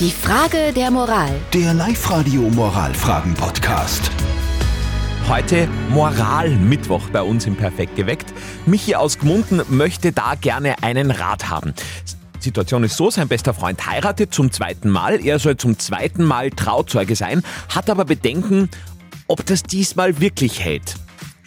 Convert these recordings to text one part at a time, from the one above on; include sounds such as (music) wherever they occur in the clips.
Die Frage der Moral. Der Live-Radio Moralfragen-Podcast. Heute Moral-Mittwoch bei uns im Perfekt geweckt. Michi aus Gmunden möchte da gerne einen Rat haben. Situation ist so, sein bester Freund heiratet zum zweiten Mal. Er soll zum zweiten Mal Trauzeuge sein, hat aber Bedenken, ob das diesmal wirklich hält.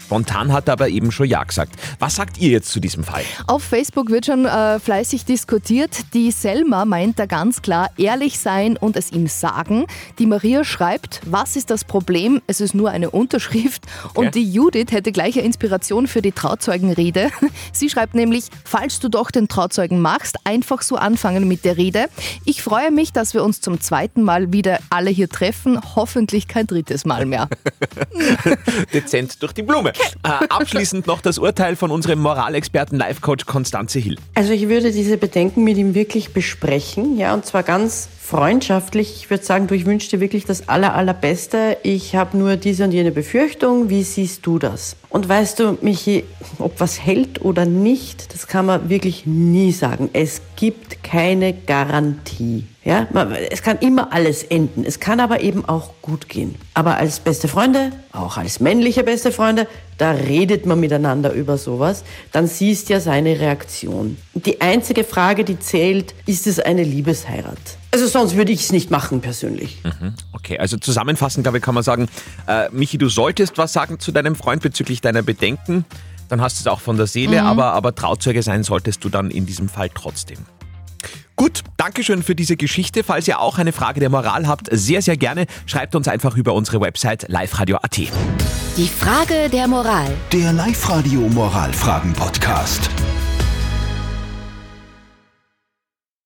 Spontan hat er aber eben schon Ja gesagt. Was sagt ihr jetzt zu diesem Fall? Auf Facebook wird schon äh, fleißig diskutiert. Die Selma meint da ganz klar ehrlich sein und es ihm sagen. Die Maria schreibt, was ist das Problem? Es ist nur eine Unterschrift. Okay. Und die Judith hätte gleiche Inspiration für die Trauzeugenrede. Sie schreibt nämlich, falls du doch den Trauzeugen machst, einfach so anfangen mit der Rede. Ich freue mich, dass wir uns zum zweiten Mal wieder alle hier treffen. Hoffentlich kein drittes Mal mehr. (laughs) Dezent durch die Blume. Äh, abschließend noch das Urteil von unserem Moralexperten Life-Coach Konstanze Hill. Also ich würde diese Bedenken mit ihm wirklich besprechen, ja, und zwar ganz freundschaftlich. Ich würde sagen, du, ich wünsche dir wirklich das aller, allerbeste. Ich habe nur diese und jene Befürchtung. Wie siehst du das? Und weißt du, Michi, ob was hält oder nicht, das kann man wirklich nie sagen. Es gibt keine Garantie. Ja, es kann immer alles enden. Es kann aber eben auch gut gehen. Aber als beste Freunde, auch als männliche beste Freunde, da redet man miteinander über sowas. Dann siehst ja seine Reaktion. Die einzige Frage, die zählt, ist es eine Liebesheirat? Also sonst würde ich es nicht machen persönlich. Okay, also zusammenfassend, glaube ich, kann man sagen, äh, Michi, du solltest was sagen zu deinem Freund bezüglich deiner Bedenken. Dann hast du es auch von der Seele, aber, aber Trauzeuge sein solltest du dann in diesem Fall trotzdem. Dankeschön für diese Geschichte. Falls ihr auch eine Frage der Moral habt, sehr, sehr gerne, schreibt uns einfach über unsere Website liveradio.at. Die Frage der Moral. Der Live-Radio Moralfragen-Podcast.